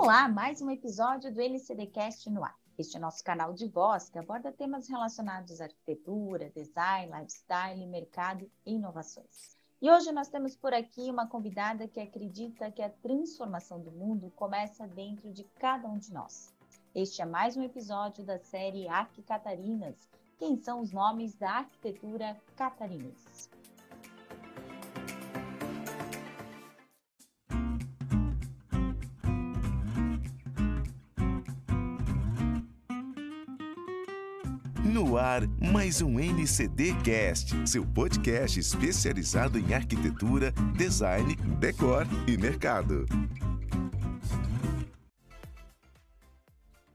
Olá, mais um episódio do LCDcast no ar. Este é nosso canal de voz que aborda temas relacionados à arquitetura, design, lifestyle, mercado e inovações. E hoje nós temos por aqui uma convidada que acredita que a transformação do mundo começa dentro de cada um de nós. Este é mais um episódio da série Arque Catarinas. Quem são os nomes da arquitetura catarinense? Ar, mais um NCD Cast, seu podcast especializado em arquitetura, design, decor e mercado.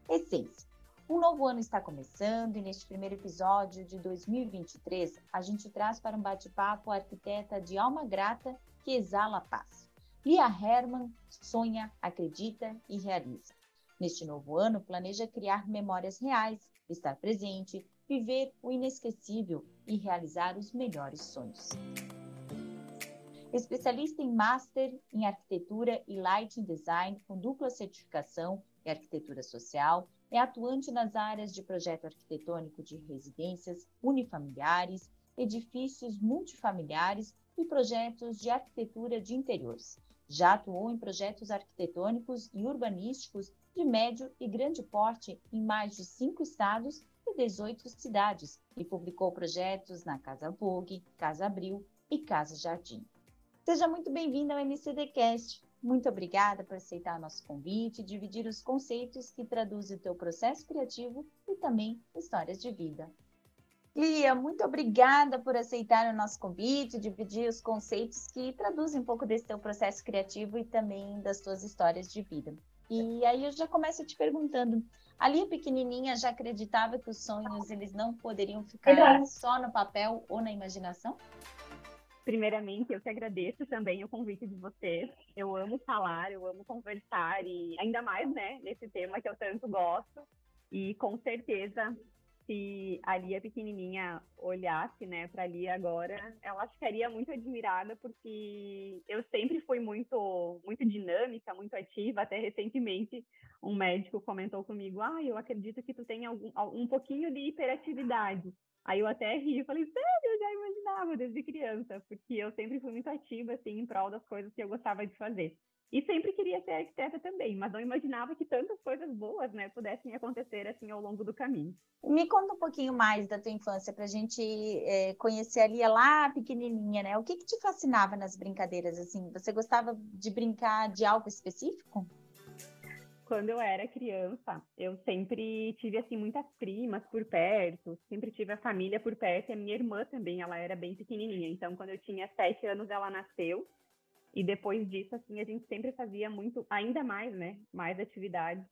Essência. Um novo ano está começando e neste primeiro episódio de 2023, a gente traz para um bate-papo a arquiteta de alma grata que exala paz. Lia Herman sonha, acredita e realiza. Neste novo ano, planeja criar memórias reais, estar presente, viver o inesquecível e realizar os melhores sonhos. Especialista em Master em Arquitetura e Lighting Design com dupla certificação em Arquitetura Social, é atuante nas áreas de projeto arquitetônico de residências unifamiliares, edifícios multifamiliares e projetos de arquitetura de interiores. Já atuou em projetos arquitetônicos e urbanísticos de médio e grande porte em mais de cinco estados e 18 cidades e publicou projetos na Casa Vogue, Casa Abril e Casa Jardim. Seja muito bem-vindo ao NCDcast. Muito obrigada por aceitar nosso convite e dividir os conceitos que traduzem o teu processo criativo e também histórias de vida. Lia, muito obrigada por aceitar o nosso convite, dividir os conceitos que traduzem um pouco desse teu processo criativo e também das tuas histórias de vida. E aí eu já começo te perguntando, ali pequenininha já acreditava que os sonhos eles não poderiam ficar só no papel ou na imaginação? Primeiramente, eu te agradeço também o convite de vocês. Eu amo falar, eu amo conversar e ainda mais, né, nesse tema que eu tanto gosto. E com certeza se a Lia pequenininha olhasse, né, para Lia agora, ela ficaria muito admirada porque eu sempre fui muito muito dinâmica, muito ativa, até recentemente um médico comentou comigo: "Ah, eu acredito que tu tem algum um pouquinho de hiperatividade". Aí eu até ri e falei: "Sério, eu já imaginava desde criança, porque eu sempre fui muito ativa assim em prol das coisas que eu gostava de fazer". E sempre queria ser arquiteta também, mas não imaginava que tantas coisas boas, né, pudessem acontecer assim ao longo do caminho. Me conta um pouquinho mais da tua infância para a gente é, conhecer a Lia lá pequenininha, né? O que, que te fascinava nas brincadeiras assim? Você gostava de brincar de algo específico? Quando eu era criança, eu sempre tive assim muitas primas por perto, sempre tive a família por perto. E a minha irmã também, ela era bem pequenininha. Então, quando eu tinha sete anos, ela nasceu. E depois disso, assim, a gente sempre fazia muito, ainda mais, né? Mais atividades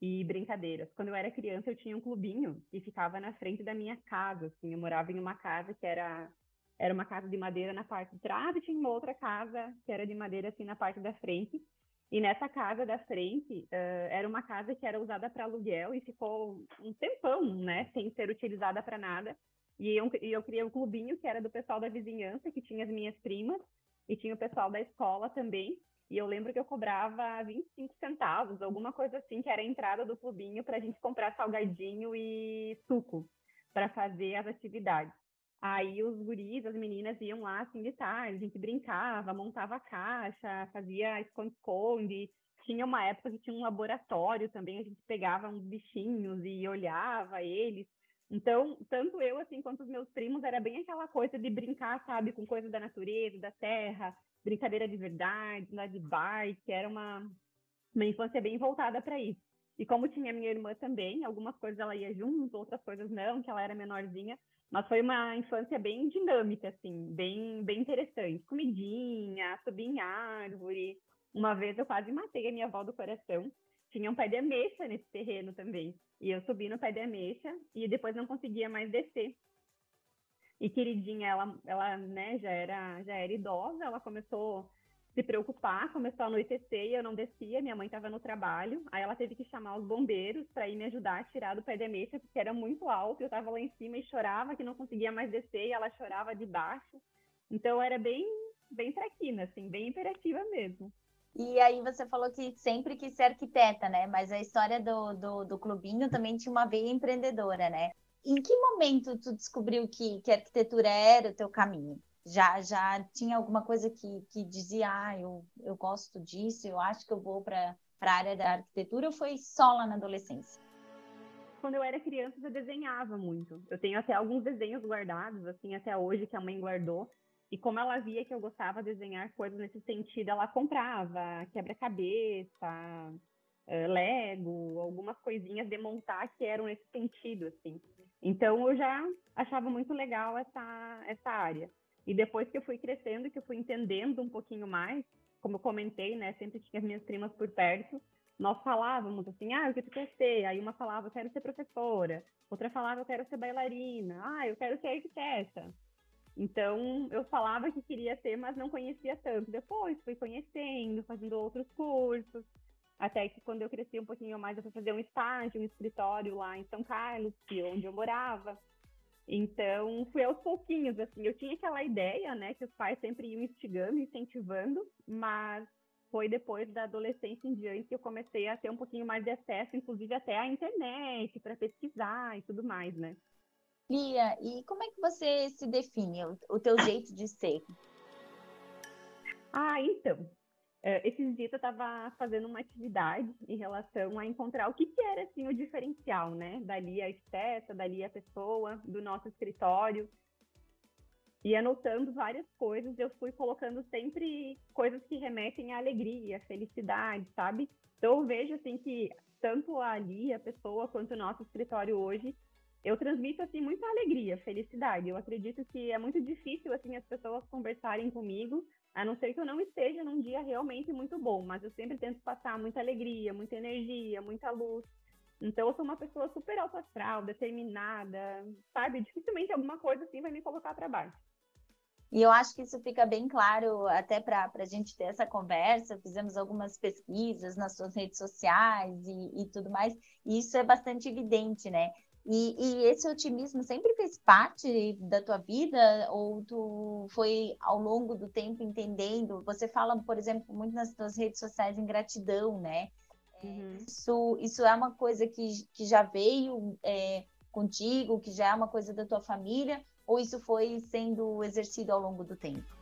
e brincadeiras. Quando eu era criança, eu tinha um clubinho que ficava na frente da minha casa, assim. Eu morava em uma casa que era era uma casa de madeira na parte de trás e tinha uma outra casa que era de madeira assim na parte da frente. E nessa casa da frente uh, era uma casa que era usada para aluguel e ficou um tempão, né, sem ser utilizada para nada. E eu, e eu criei um clubinho que era do pessoal da vizinhança, que tinha as minhas primas e tinha o pessoal da escola também. E eu lembro que eu cobrava 25 centavos, alguma coisa assim, que era a entrada do clubinho para a gente comprar salgadinho e suco para fazer as atividades. Aí os guris, as meninas iam lá assim de tarde, a gente brincava, montava caixa, fazia esconde-esconde. Tinha uma época que tinha um laboratório também, a gente pegava uns bichinhos e olhava eles. Então, tanto eu, assim, quanto os meus primos, era bem aquela coisa de brincar, sabe, com coisas da natureza, da terra, brincadeira de verdade, andar de bike, era uma, uma infância bem voltada para isso. E como tinha minha irmã também, algumas coisas ela ia junto, outras coisas não, que ela era menorzinha, mas foi uma infância bem dinâmica, assim, bem, bem interessante. Comidinha, subir em árvore. Uma vez eu quase matei a minha avó do coração, tinha um pé de ameixa nesse terreno também. E eu subi no pé de ameixa e depois não conseguia mais descer. E queridinha, ela, ela né, já era, já era idosa, ela começou a se preocupar, começou a anoitecer e eu não descia, minha mãe estava no trabalho, aí ela teve que chamar os bombeiros para ir me ajudar a tirar do pé de ameixa, porque era muito alto, eu estava lá em cima e chorava que não conseguia mais descer, e ela chorava de baixo. Então era bem, bem traquina, assim, bem imperativa mesmo. E aí você falou que sempre quis ser arquiteta, né? Mas a história do, do, do clubinho também tinha uma veia empreendedora, né? Em que momento tu descobriu que, que a arquitetura era o teu caminho? Já, já tinha alguma coisa que, que dizia, ah, eu, eu gosto disso, eu acho que eu vou para a área da arquitetura, ou foi só lá na adolescência? Quando eu era criança, eu desenhava muito. Eu tenho até alguns desenhos guardados, assim, até hoje, que a mãe guardou. E como ela via que eu gostava de desenhar coisas nesse sentido, ela comprava quebra-cabeça, uh, Lego, algumas coisinhas de montar que eram nesse sentido, assim. Então eu já achava muito legal essa, essa área. E depois que eu fui crescendo, que eu fui entendendo um pouquinho mais, como eu comentei, né, sempre tinha as minhas primas por perto, nós falávamos assim, ah, o que tu quer ser? Aí uma falava, eu quero ser professora. Outra falava, eu quero ser bailarina. Ah, eu quero ser arquiteta. Então, eu falava que queria ser, mas não conhecia tanto. Depois, fui conhecendo, fazendo outros cursos. Até que quando eu cresci um pouquinho mais, eu fui fazer um estágio, um escritório lá em São Carlos, que é onde eu morava. Então, fui aos pouquinhos, assim. Eu tinha aquela ideia, né, que os pais sempre iam instigando, incentivando, mas foi depois da adolescência em diante que eu comecei a ter um pouquinho mais de acesso, inclusive até à internet, para pesquisar e tudo mais, né? Lia, e como é que você se define, o, o teu jeito de ser? Ah, então, é, esses dias eu estava fazendo uma atividade em relação a encontrar o que, que era assim o diferencial, né? Dali a arquiteta, dali a pessoa, do nosso escritório. E anotando várias coisas, eu fui colocando sempre coisas que remetem à alegria, felicidade, sabe? Então eu vejo assim que tanto ali a pessoa quanto o nosso escritório hoje eu transmito assim muita alegria, felicidade. Eu acredito que é muito difícil assim as pessoas conversarem comigo, a não ser que eu não esteja num dia realmente muito bom, mas eu sempre tento passar muita alegria, muita energia, muita luz. Então eu sou uma pessoa super alto astral, determinada, sabe? Dificilmente alguma coisa assim vai me colocar para baixo. E eu acho que isso fica bem claro até para a gente ter essa conversa. Fizemos algumas pesquisas nas suas redes sociais e, e tudo mais, e isso é bastante evidente, né? E, e, esse otimismo sempre fez parte da tua vida ou tu foi ao longo do tempo entendendo? Você fala, por exemplo, muito nas tuas redes sociais em gratidão, né? É, uhum. Isso, isso é uma coisa que, que já veio é, contigo, que já é uma coisa da tua família, ou isso foi sendo exercido ao longo do tempo?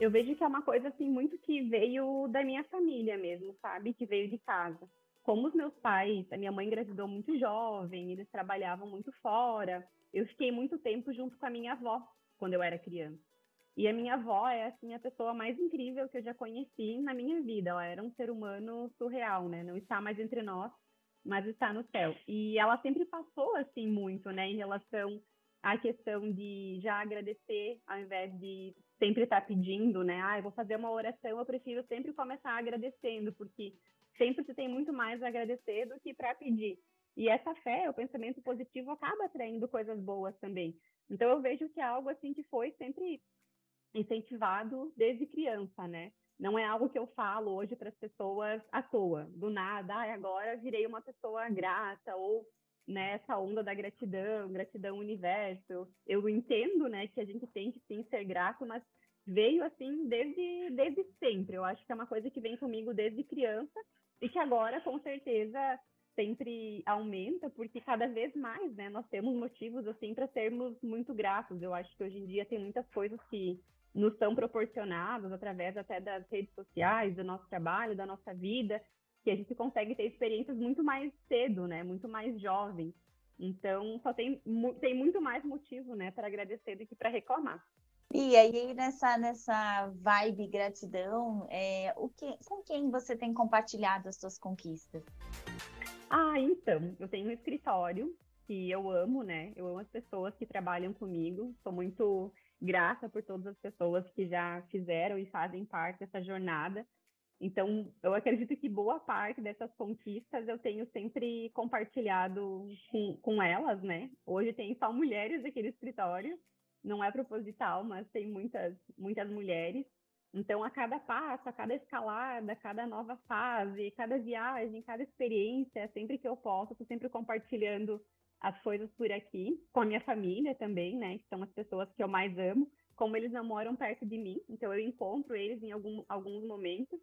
Eu vejo que é uma coisa assim muito que veio da minha família mesmo, sabe? Que veio de casa como os meus pais, a minha mãe engravidou muito jovem, eles trabalhavam muito fora, eu fiquei muito tempo junto com a minha avó quando eu era criança. E a minha avó é assim a pessoa mais incrível que eu já conheci na minha vida. Ela era um ser humano surreal, né? Não está mais entre nós, mas está no céu. E ela sempre passou assim muito, né, em relação à questão de já agradecer ao invés de sempre estar pedindo, né? Ah, eu vou fazer uma oração, eu prefiro sempre começar agradecendo, porque sempre se tem muito mais a agradecer do que para pedir. E essa fé, o pensamento positivo, acaba atraindo coisas boas também. Então eu vejo que é algo assim que foi sempre incentivado desde criança, né? Não é algo que eu falo hoje para as pessoas à toa, do nada, ah, agora virei uma pessoa grata ou nessa né, onda da gratidão, gratidão universo. Eu, entendo, né, que a gente tem que sim ser grato, mas veio assim desde desde sempre. Eu acho que é uma coisa que vem comigo desde criança e que agora, com certeza, sempre aumenta, porque cada vez mais, né, nós temos motivos, assim, para sermos muito gratos. Eu acho que hoje em dia tem muitas coisas que nos são proporcionadas através até das redes sociais, do nosso trabalho, da nossa vida, que a gente consegue ter experiências muito mais cedo, né, muito mais jovem. Então, só tem, tem muito mais motivo, né, para agradecer do que para reclamar. E aí, nessa, nessa vibe gratidão, é, o que, com quem você tem compartilhado as suas conquistas? Ah, então, eu tenho um escritório que eu amo, né? Eu amo as pessoas que trabalham comigo. Sou muito grata por todas as pessoas que já fizeram e fazem parte dessa jornada. Então, eu acredito que boa parte dessas conquistas eu tenho sempre compartilhado com, com elas, né? Hoje tem só mulheres no escritório, não é proposital, mas tem muitas, muitas mulheres. Então, a cada passo, a cada escalada, cada nova fase, cada viagem, cada experiência, sempre que eu posso, estou sempre compartilhando as coisas por aqui, com a minha família também, né? Que são as pessoas que eu mais amo. Como eles não moram perto de mim, então eu encontro eles em algum, alguns momentos.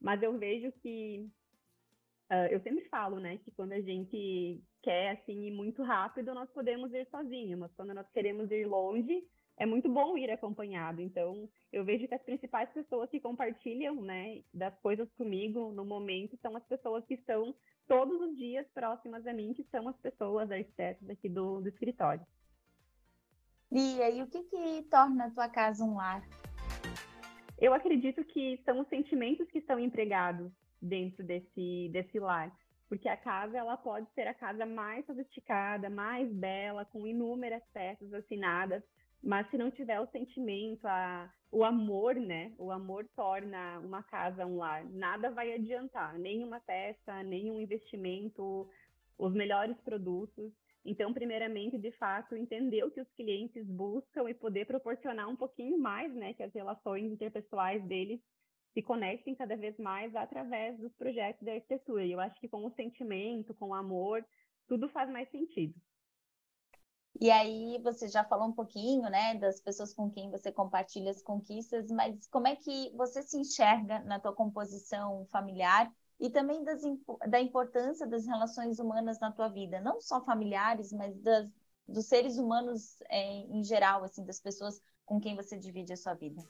Mas eu vejo que uh, eu sempre falo, né, que quando a gente quer assim ir muito rápido, nós podemos ir sozinhos, mas quando nós queremos ir longe, é muito bom ir acompanhado. Então, eu vejo que as principais pessoas que compartilham, né, das coisas comigo no momento são as pessoas que estão todos os dias próximas a mim, que são as pessoas arquitetas aqui do, do escritório. Lia, e o que que torna a tua casa um lar? Eu acredito que são os sentimentos que estão empregados dentro desse, desse lar. Porque a casa ela pode ser a casa mais sofisticada, mais bela, com inúmeras peças assinadas, mas se não tiver o sentimento, a, o amor, né? O amor torna uma casa um lar. Nada vai adiantar, nenhuma peça, nenhum investimento, os melhores produtos. Então, primeiramente, de fato, entender o que os clientes buscam e poder proporcionar um pouquinho mais, né? Que as relações interpessoais deles se conectem cada vez mais através dos projetos da arquitetura. E eu acho que com o sentimento, com o amor, tudo faz mais sentido. E aí você já falou um pouquinho, né, das pessoas com quem você compartilha as conquistas, mas como é que você se enxerga na tua composição familiar e também das, da importância das relações humanas na tua vida, não só familiares, mas das, dos seres humanos é, em geral, assim, das pessoas com quem você divide a sua vida?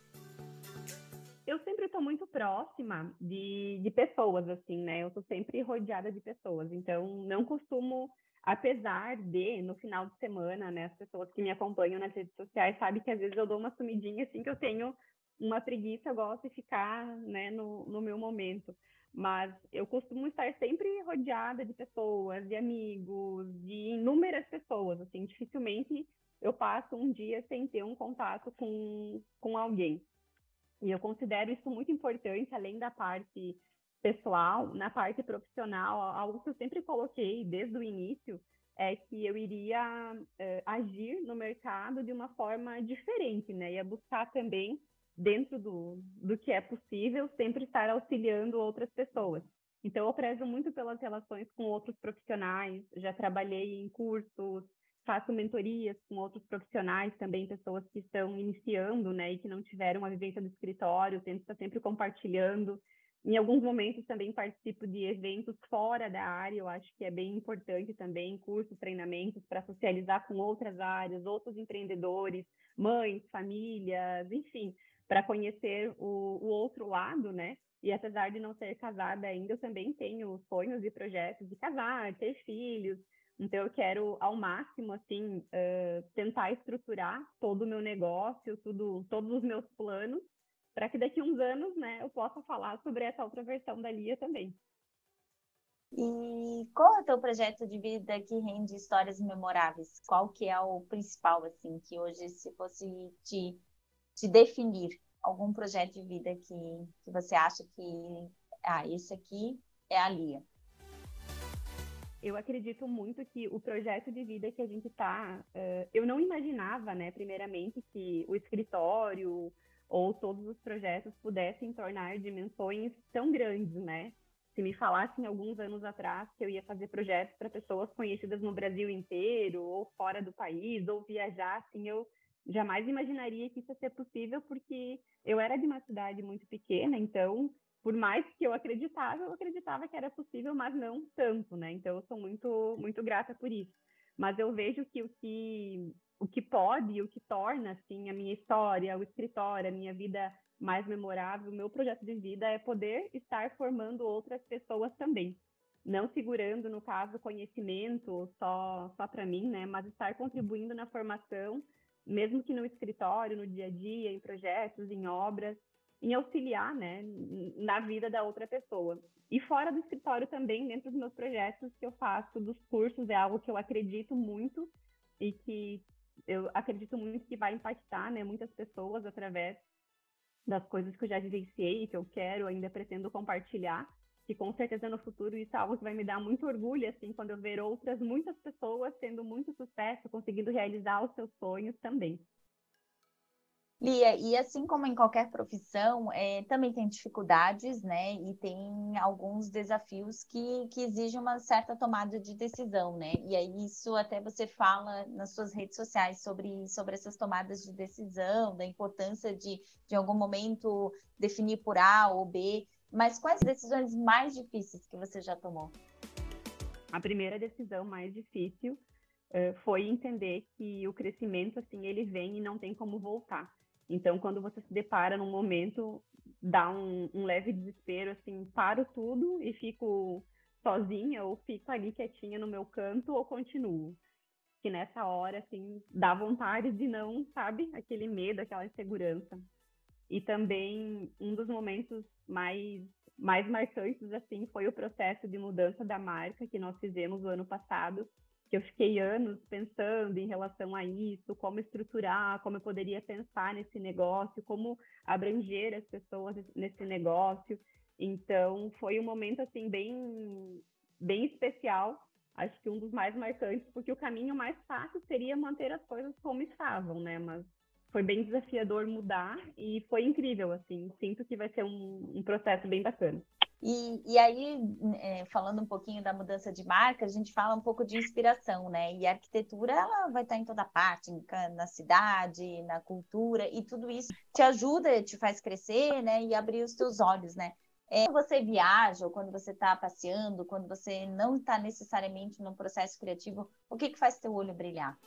Eu sempre estou muito próxima de, de pessoas, assim, né? Eu estou sempre rodeada de pessoas, então não costumo apesar de, no final de semana, né, as pessoas que me acompanham nas redes sociais sabem que às vezes eu dou uma sumidinha assim que eu tenho uma preguiça, eu gosto de ficar, né, no, no meu momento. Mas eu costumo estar sempre rodeada de pessoas, de amigos, de inúmeras pessoas, assim, dificilmente eu passo um dia sem ter um contato com, com alguém. E eu considero isso muito importante, além da parte pessoal, na parte profissional, algo que eu sempre coloquei desde o início é que eu iria uh, agir no mercado de uma forma diferente, né? Ia buscar também, dentro do, do que é possível, sempre estar auxiliando outras pessoas. Então, eu prezo muito pelas relações com outros profissionais, já trabalhei em cursos, faço mentorias com outros profissionais também, pessoas que estão iniciando, né, e que não tiveram a vivência do escritório, tento estar sempre compartilhando. Em alguns momentos também participo de eventos fora da área, eu acho que é bem importante também, cursos, treinamentos para socializar com outras áreas, outros empreendedores, mães, famílias, enfim, para conhecer o, o, outro lado, né? E apesar de não ser casada ainda, eu também tenho sonhos e projetos de casar, ter filhos. Então eu quero ao máximo assim uh, tentar estruturar todo o meu negócio, tudo, todos os meus planos para que daqui a uns anos, né, eu possa falar sobre essa outra versão da Lia também. E qual é o teu projeto de vida que rende histórias memoráveis? Qual que é o principal, assim, que hoje, se fosse te, te definir, algum projeto de vida que, que você acha que, ah, esse aqui é a Lia? Eu acredito muito que o projeto de vida que a gente está, uh, eu não imaginava, né, primeiramente, que o escritório, ou todos os projetos pudessem tornar dimensões tão grandes, né? Se me falassem alguns anos atrás que eu ia fazer projetos para pessoas conhecidas no Brasil inteiro, ou fora do país, ou viajar, assim, eu jamais imaginaria que isso ia ser possível, porque eu era de uma cidade muito pequena, então, por mais que eu acreditava, eu acreditava que era possível, mas não tanto, né? Então, eu sou muito, muito grata por isso. Mas eu vejo que o que o que pode o que torna assim a minha história, o escritório, a minha vida mais memorável, o meu projeto de vida é poder estar formando outras pessoas também. Não segurando, no caso, conhecimento só, só para mim, né? Mas estar contribuindo na formação, mesmo que no escritório, no dia a dia, em projetos, em obras, em auxiliar, né? Na vida da outra pessoa. E fora do escritório também, dentro dos meus projetos que eu faço, dos cursos, é algo que eu acredito muito e que eu acredito muito que vai impactar né, muitas pessoas através das coisas que eu já vivenciei, que eu quero, ainda pretendo compartilhar, que com certeza no futuro isso é algo que vai me dar muito orgulho, assim, quando eu ver outras, muitas pessoas tendo muito sucesso, conseguindo realizar os seus sonhos também. Lia, e assim como em qualquer profissão, é, também tem dificuldades, né? E tem alguns desafios que, que exigem uma certa tomada de decisão, né? E aí isso até você fala nas suas redes sociais sobre, sobre essas tomadas de decisão, da importância de, de algum momento, definir por A ou B. Mas quais decisões mais difíceis que você já tomou? A primeira decisão mais difícil uh, foi entender que o crescimento, assim, ele vem e não tem como voltar. Então, quando você se depara num momento, dá um, um leve desespero, assim, paro tudo e fico sozinha ou fico ali quietinha no meu canto ou continuo. Que nessa hora, assim, dá vontade de não, sabe, aquele medo, aquela insegurança. E também um dos momentos mais mais marcantes assim foi o processo de mudança da marca que nós fizemos no ano passado, que eu fiquei anos pensando em relação a isso, como estruturar, como eu poderia pensar nesse negócio, como abranger as pessoas nesse negócio. Então, foi um momento assim bem bem especial, acho que um dos mais marcantes, porque o caminho mais fácil seria manter as coisas como estavam, né? Mas foi bem desafiador mudar e foi incrível, assim. Sinto que vai ser um, um processo bem bacana. E, e aí, é, falando um pouquinho da mudança de marca, a gente fala um pouco de inspiração, né? E a arquitetura, ela vai estar em toda parte, na cidade, na cultura, e tudo isso te ajuda, te faz crescer, né? E abrir os teus olhos, né? É, quando você viaja, ou quando você está passeando, quando você não está necessariamente num processo criativo, o que, que faz teu olho brilhar?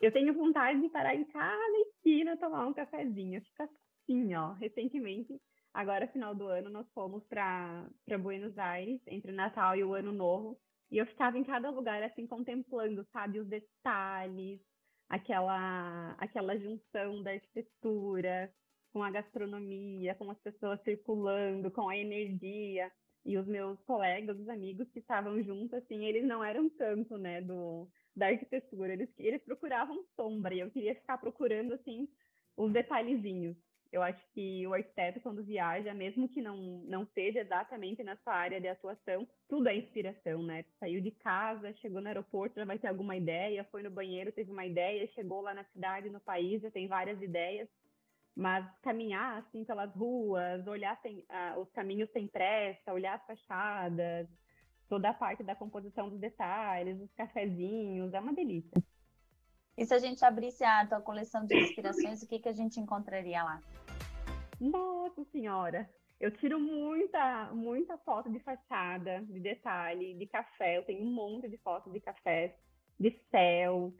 Eu tenho vontade de parar em cada esquina tomar um cafezinho. Fica assim, ó. Recentemente, agora final do ano, nós fomos para Buenos Aires, entre o Natal e o Ano Novo. E eu ficava em cada lugar, assim, contemplando, sabe, os detalhes, aquela, aquela junção da arquitetura com a gastronomia, com as pessoas circulando, com a energia. E os meus colegas, os amigos que estavam juntos, assim, eles não eram tanto, né, do, da arquitetura. Eles, eles procuravam sombra e eu queria ficar procurando, assim, os detalhezinhos. Eu acho que o arquiteto, quando viaja, mesmo que não, não seja exatamente na sua área de atuação, tudo é inspiração, né? Saiu de casa, chegou no aeroporto, já vai ter alguma ideia, foi no banheiro, teve uma ideia, chegou lá na cidade, no país, já tem várias ideias. Mas caminhar, assim, pelas ruas, olhar sem, ah, os caminhos sem pressa, olhar as fachadas, toda a parte da composição dos detalhes, os cafezinhos, é uma delícia. E se a gente abrisse a tua coleção de inspirações, o que, que a gente encontraria lá? Nossa Senhora! Eu tiro muita, muita foto de fachada, de detalhe, de café. Eu tenho um monte de fotos de café, de céu,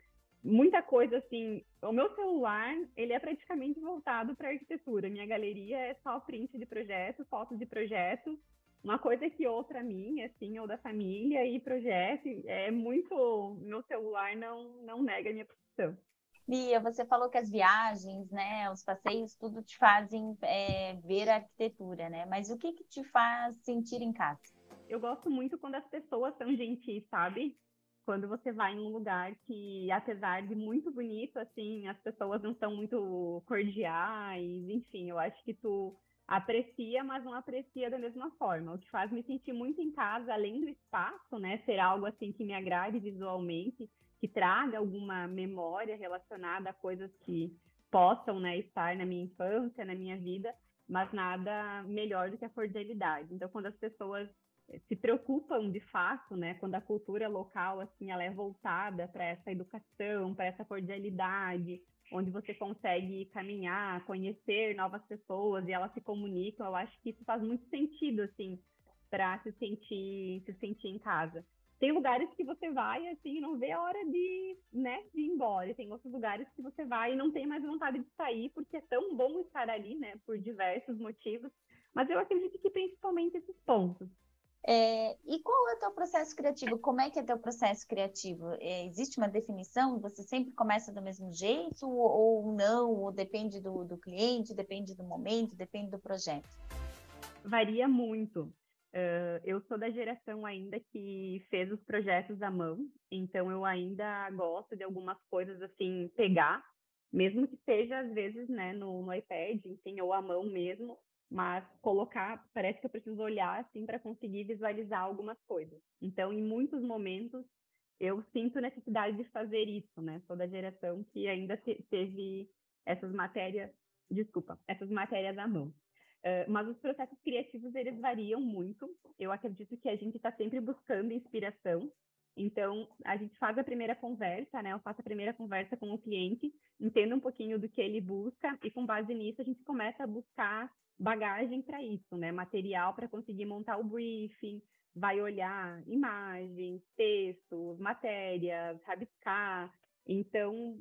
muita coisa assim. O meu celular, ele é praticamente voltado para arquitetura. Minha galeria é só print de projeto, fotos de projeto uma coisa que outra minha, assim, ou da família, e projeto, é muito. Meu celular não, não nega minha Lia, você falou que as viagens, né, os passeios, tudo te fazem é, ver a arquitetura, né? Mas o que, que te faz sentir em casa? Eu gosto muito quando as pessoas são gentis, sabe? Quando você vai em um lugar que, apesar de muito bonito, assim, as pessoas não são muito cordiais, enfim, eu acho que tu aprecia, mas não aprecia da mesma forma. O que faz me sentir muito em casa, além do espaço, né, ser algo assim que me agrade visualmente, que traga alguma memória relacionada a coisas que possam, né, estar na minha infância, na minha vida, mas nada melhor do que a cordialidade. Então, quando as pessoas se preocupam de fato, né, quando a cultura local assim ela é voltada para essa educação, para essa cordialidade, onde você consegue caminhar, conhecer novas pessoas e elas se comunicam, eu acho que isso faz muito sentido, assim, para se sentir, se sentir em casa. Tem lugares que você vai, assim, não vê a hora de, né, de ir embora. E tem outros lugares que você vai e não tem mais vontade de sair, porque é tão bom estar ali, né, por diversos motivos. Mas eu acredito que principalmente esses pontos. É, e qual é o teu processo criativo? Como é que é teu processo criativo? É, existe uma definição? Você sempre começa do mesmo jeito ou, ou não? Ou depende do, do, cliente, depende do momento, depende do projeto? Varia muito. Uh, eu sou da geração ainda que fez os projetos à mão, então eu ainda gosto de algumas coisas assim, pegar, mesmo que seja às vezes né, no, no iPad, enfim, ou à mão mesmo, mas colocar, parece que eu preciso olhar assim para conseguir visualizar algumas coisas. Então, em muitos momentos, eu sinto necessidade de fazer isso, né? Sou da geração que ainda te teve essas matérias, desculpa, essas matérias à mão. Uh, mas os processos criativos, eles variam muito. Eu acredito que a gente está sempre buscando inspiração. Então, a gente faz a primeira conversa, né? Eu faço a primeira conversa com o cliente, entendo um pouquinho do que ele busca e com base nisso a gente começa a buscar bagagem para isso, né? Material para conseguir montar o briefing, vai olhar imagens, textos, matérias, rabiscar. Então,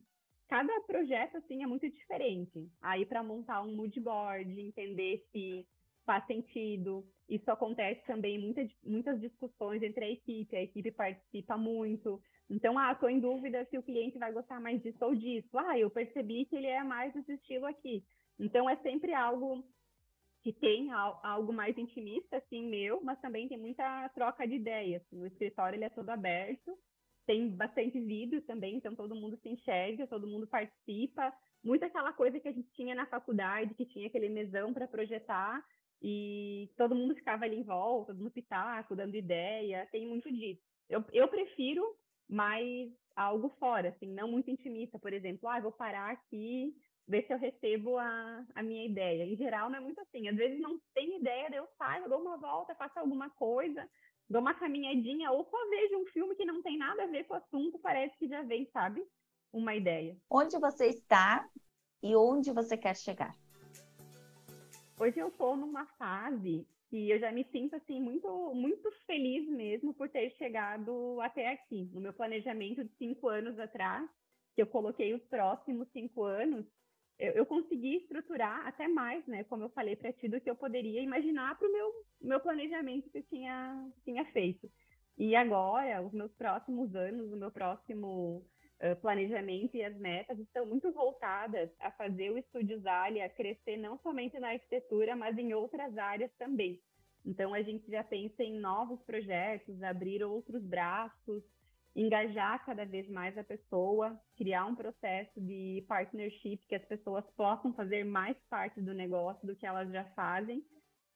cada projeto assim é muito diferente. Aí para montar um mood board, entender se faz sentido. Isso acontece também muitas muitas discussões entre a equipe, a equipe participa muito. Então, ah, estou em dúvida se o cliente vai gostar mais disso ou disso. Ah, eu percebi que ele é mais desse estilo aqui. Então, é sempre algo que tem algo mais intimista, assim, meu, mas também tem muita troca de ideias. O escritório ele é todo aberto, tem bastante vidro também, então todo mundo se enxerga, todo mundo participa. Muito aquela coisa que a gente tinha na faculdade, que tinha aquele mesão para projetar, e todo mundo ficava ali em volta, no pitaco, dando ideia, tem muito disso. Eu, eu prefiro mais algo fora, assim, não muito intimista, por exemplo, ah, vou parar aqui, ver se eu recebo a, a minha ideia. Em geral, não é muito assim. Às vezes não tem ideia, eu saio, dou uma volta, faço alguma coisa, dou uma caminhadinha, ou só vejo um filme que não tem nada a ver com o assunto, parece que já vem, sabe? Uma ideia. Onde você está e onde você quer chegar? Hoje eu estou numa fase que eu já me sinto assim muito muito feliz mesmo por ter chegado até aqui. No meu planejamento de cinco anos atrás, que eu coloquei os próximos cinco anos, eu, eu consegui estruturar até mais, né? Como eu falei para ti, do que eu poderia imaginar para o meu meu planejamento que eu tinha tinha feito. E agora, os meus próximos anos, o meu próximo planejamento e as metas estão muito voltadas a fazer o Estúdio Zalia crescer não somente na arquitetura, mas em outras áreas também. Então, a gente já pensa em novos projetos, abrir outros braços, engajar cada vez mais a pessoa, criar um processo de partnership que as pessoas possam fazer mais parte do negócio do que elas já fazem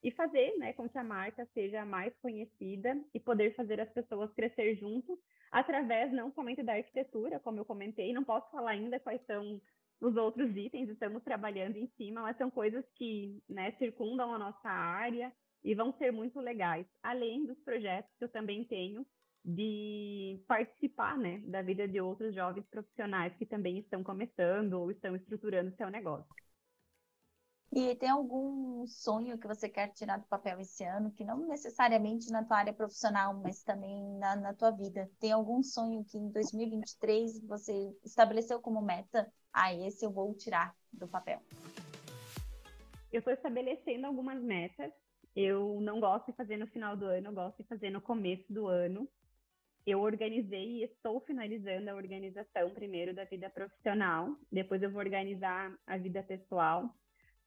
e fazer né, com que a marca seja mais conhecida e poder fazer as pessoas crescer junto através não somente da arquitetura, como eu comentei, não posso falar ainda quais são os outros itens, estamos trabalhando em cima, mas são coisas que né, circundam a nossa área e vão ser muito legais, além dos projetos que eu também tenho de participar né, da vida de outros jovens profissionais que também estão começando ou estão estruturando seu negócio. E tem algum sonho que você quer tirar do papel esse ano, que não necessariamente na tua área profissional, mas também na, na tua vida? Tem algum sonho que em 2023 você estabeleceu como meta? Ah, esse eu vou tirar do papel. Eu estou estabelecendo algumas metas. Eu não gosto de fazer no final do ano, eu gosto de fazer no começo do ano. Eu organizei e estou finalizando a organização primeiro da vida profissional, depois eu vou organizar a vida pessoal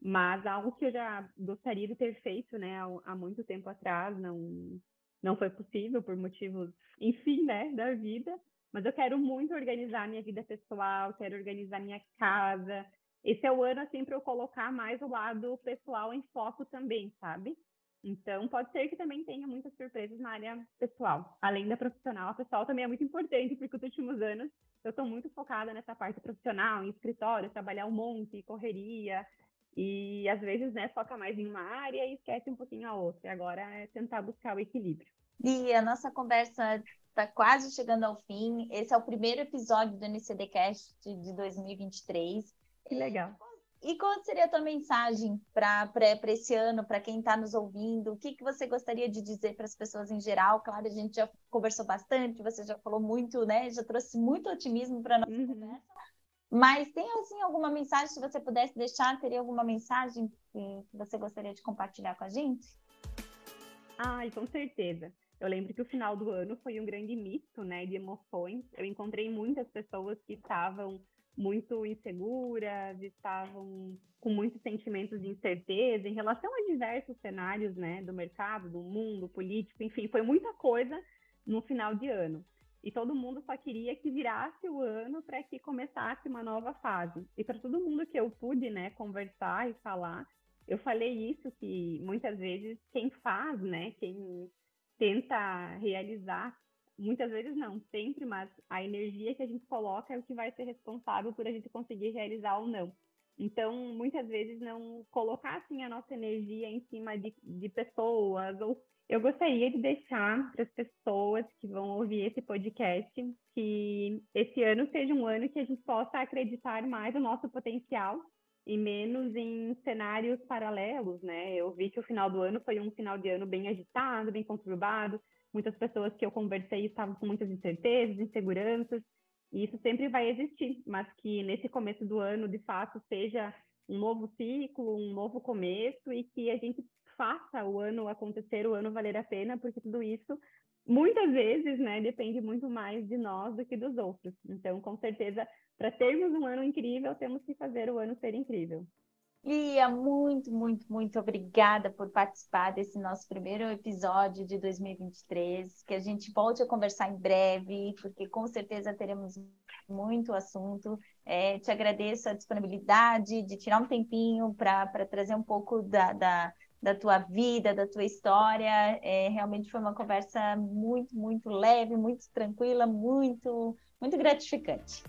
mas algo que eu já gostaria de ter feito, né, há, muito tempo atrás, não não foi possível por motivos, enfim, né, da vida. Mas eu quero muito organizar minha vida pessoal, quero organizar minha casa. Esse é o ano assim para eu colocar mais o lado pessoal em foco também, sabe? Então, pode ser que também tenha muitas surpresas na área pessoal. Além da profissional, a pessoal também é muito importante, porque os últimos anos eu estou muito focada nessa parte profissional, em escritório, trabalhar um monte, correria, e às vezes, né, foca mais em uma área e esquece um pouquinho a outra. E agora é tentar buscar o equilíbrio. E a nossa conversa está quase chegando ao fim. Esse é o primeiro episódio do NCDcast de 2023. Que legal. E qual seria a tua mensagem para esse ano, para quem está nos ouvindo? O que, que você gostaria de dizer para as pessoas em geral? Claro, a gente já conversou bastante, você já falou muito, né? Já trouxe muito otimismo para a nossa uhum. conversa. Mas tem assim alguma mensagem, se você pudesse deixar, teria alguma mensagem que você gostaria de compartilhar com a gente? Ai, com certeza. Eu lembro que o final do ano foi um grande misto, né, de emoções. Eu encontrei muitas pessoas que estavam muito inseguras, estavam com muitos sentimentos de incerteza em relação a diversos cenários, né, do mercado, do mundo político, enfim, foi muita coisa no final de ano e todo mundo só queria que virasse o ano para que começasse uma nova fase. E para todo mundo que eu pude, né, conversar e falar, eu falei isso que muitas vezes quem faz, né, quem tenta realizar, muitas vezes não, sempre, mas a energia que a gente coloca é o que vai ser responsável por a gente conseguir realizar ou não. Então, muitas vezes, não colocar assim, a nossa energia em cima de, de pessoas. Ou eu gostaria de deixar para as pessoas que vão ouvir esse podcast que esse ano seja um ano que a gente possa acreditar mais no nosso potencial e menos em cenários paralelos, né? Eu vi que o final do ano foi um final de ano bem agitado, bem conturbado. Muitas pessoas que eu conversei estavam com muitas incertezas, inseguranças, e isso sempre vai existir, mas que nesse começo do ano, de fato, seja um novo ciclo, um novo começo e que a gente faça o ano acontecer, o ano valer a pena, porque tudo isso muitas vezes, né, depende muito mais de nós do que dos outros. Então, com certeza, para termos um ano incrível, temos que fazer o ano ser incrível. Lia, muito, muito, muito obrigada por participar desse nosso primeiro episódio de 2023. Que a gente volte a conversar em breve, porque com certeza teremos muito assunto. É, te agradeço a disponibilidade de tirar um tempinho para trazer um pouco da, da da tua vida, da tua história. É, realmente foi uma conversa muito, muito leve, muito tranquila, muito, muito gratificante.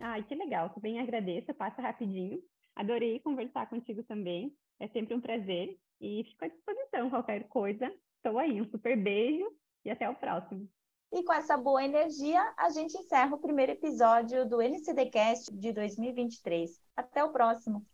Ai, que legal, bem agradeço, passa rapidinho. Adorei conversar contigo também, é sempre um prazer e fico à disposição, qualquer coisa, estou aí. Um super beijo e até o próximo. E com essa boa energia, a gente encerra o primeiro episódio do NCDcast de 2023. Até o próximo!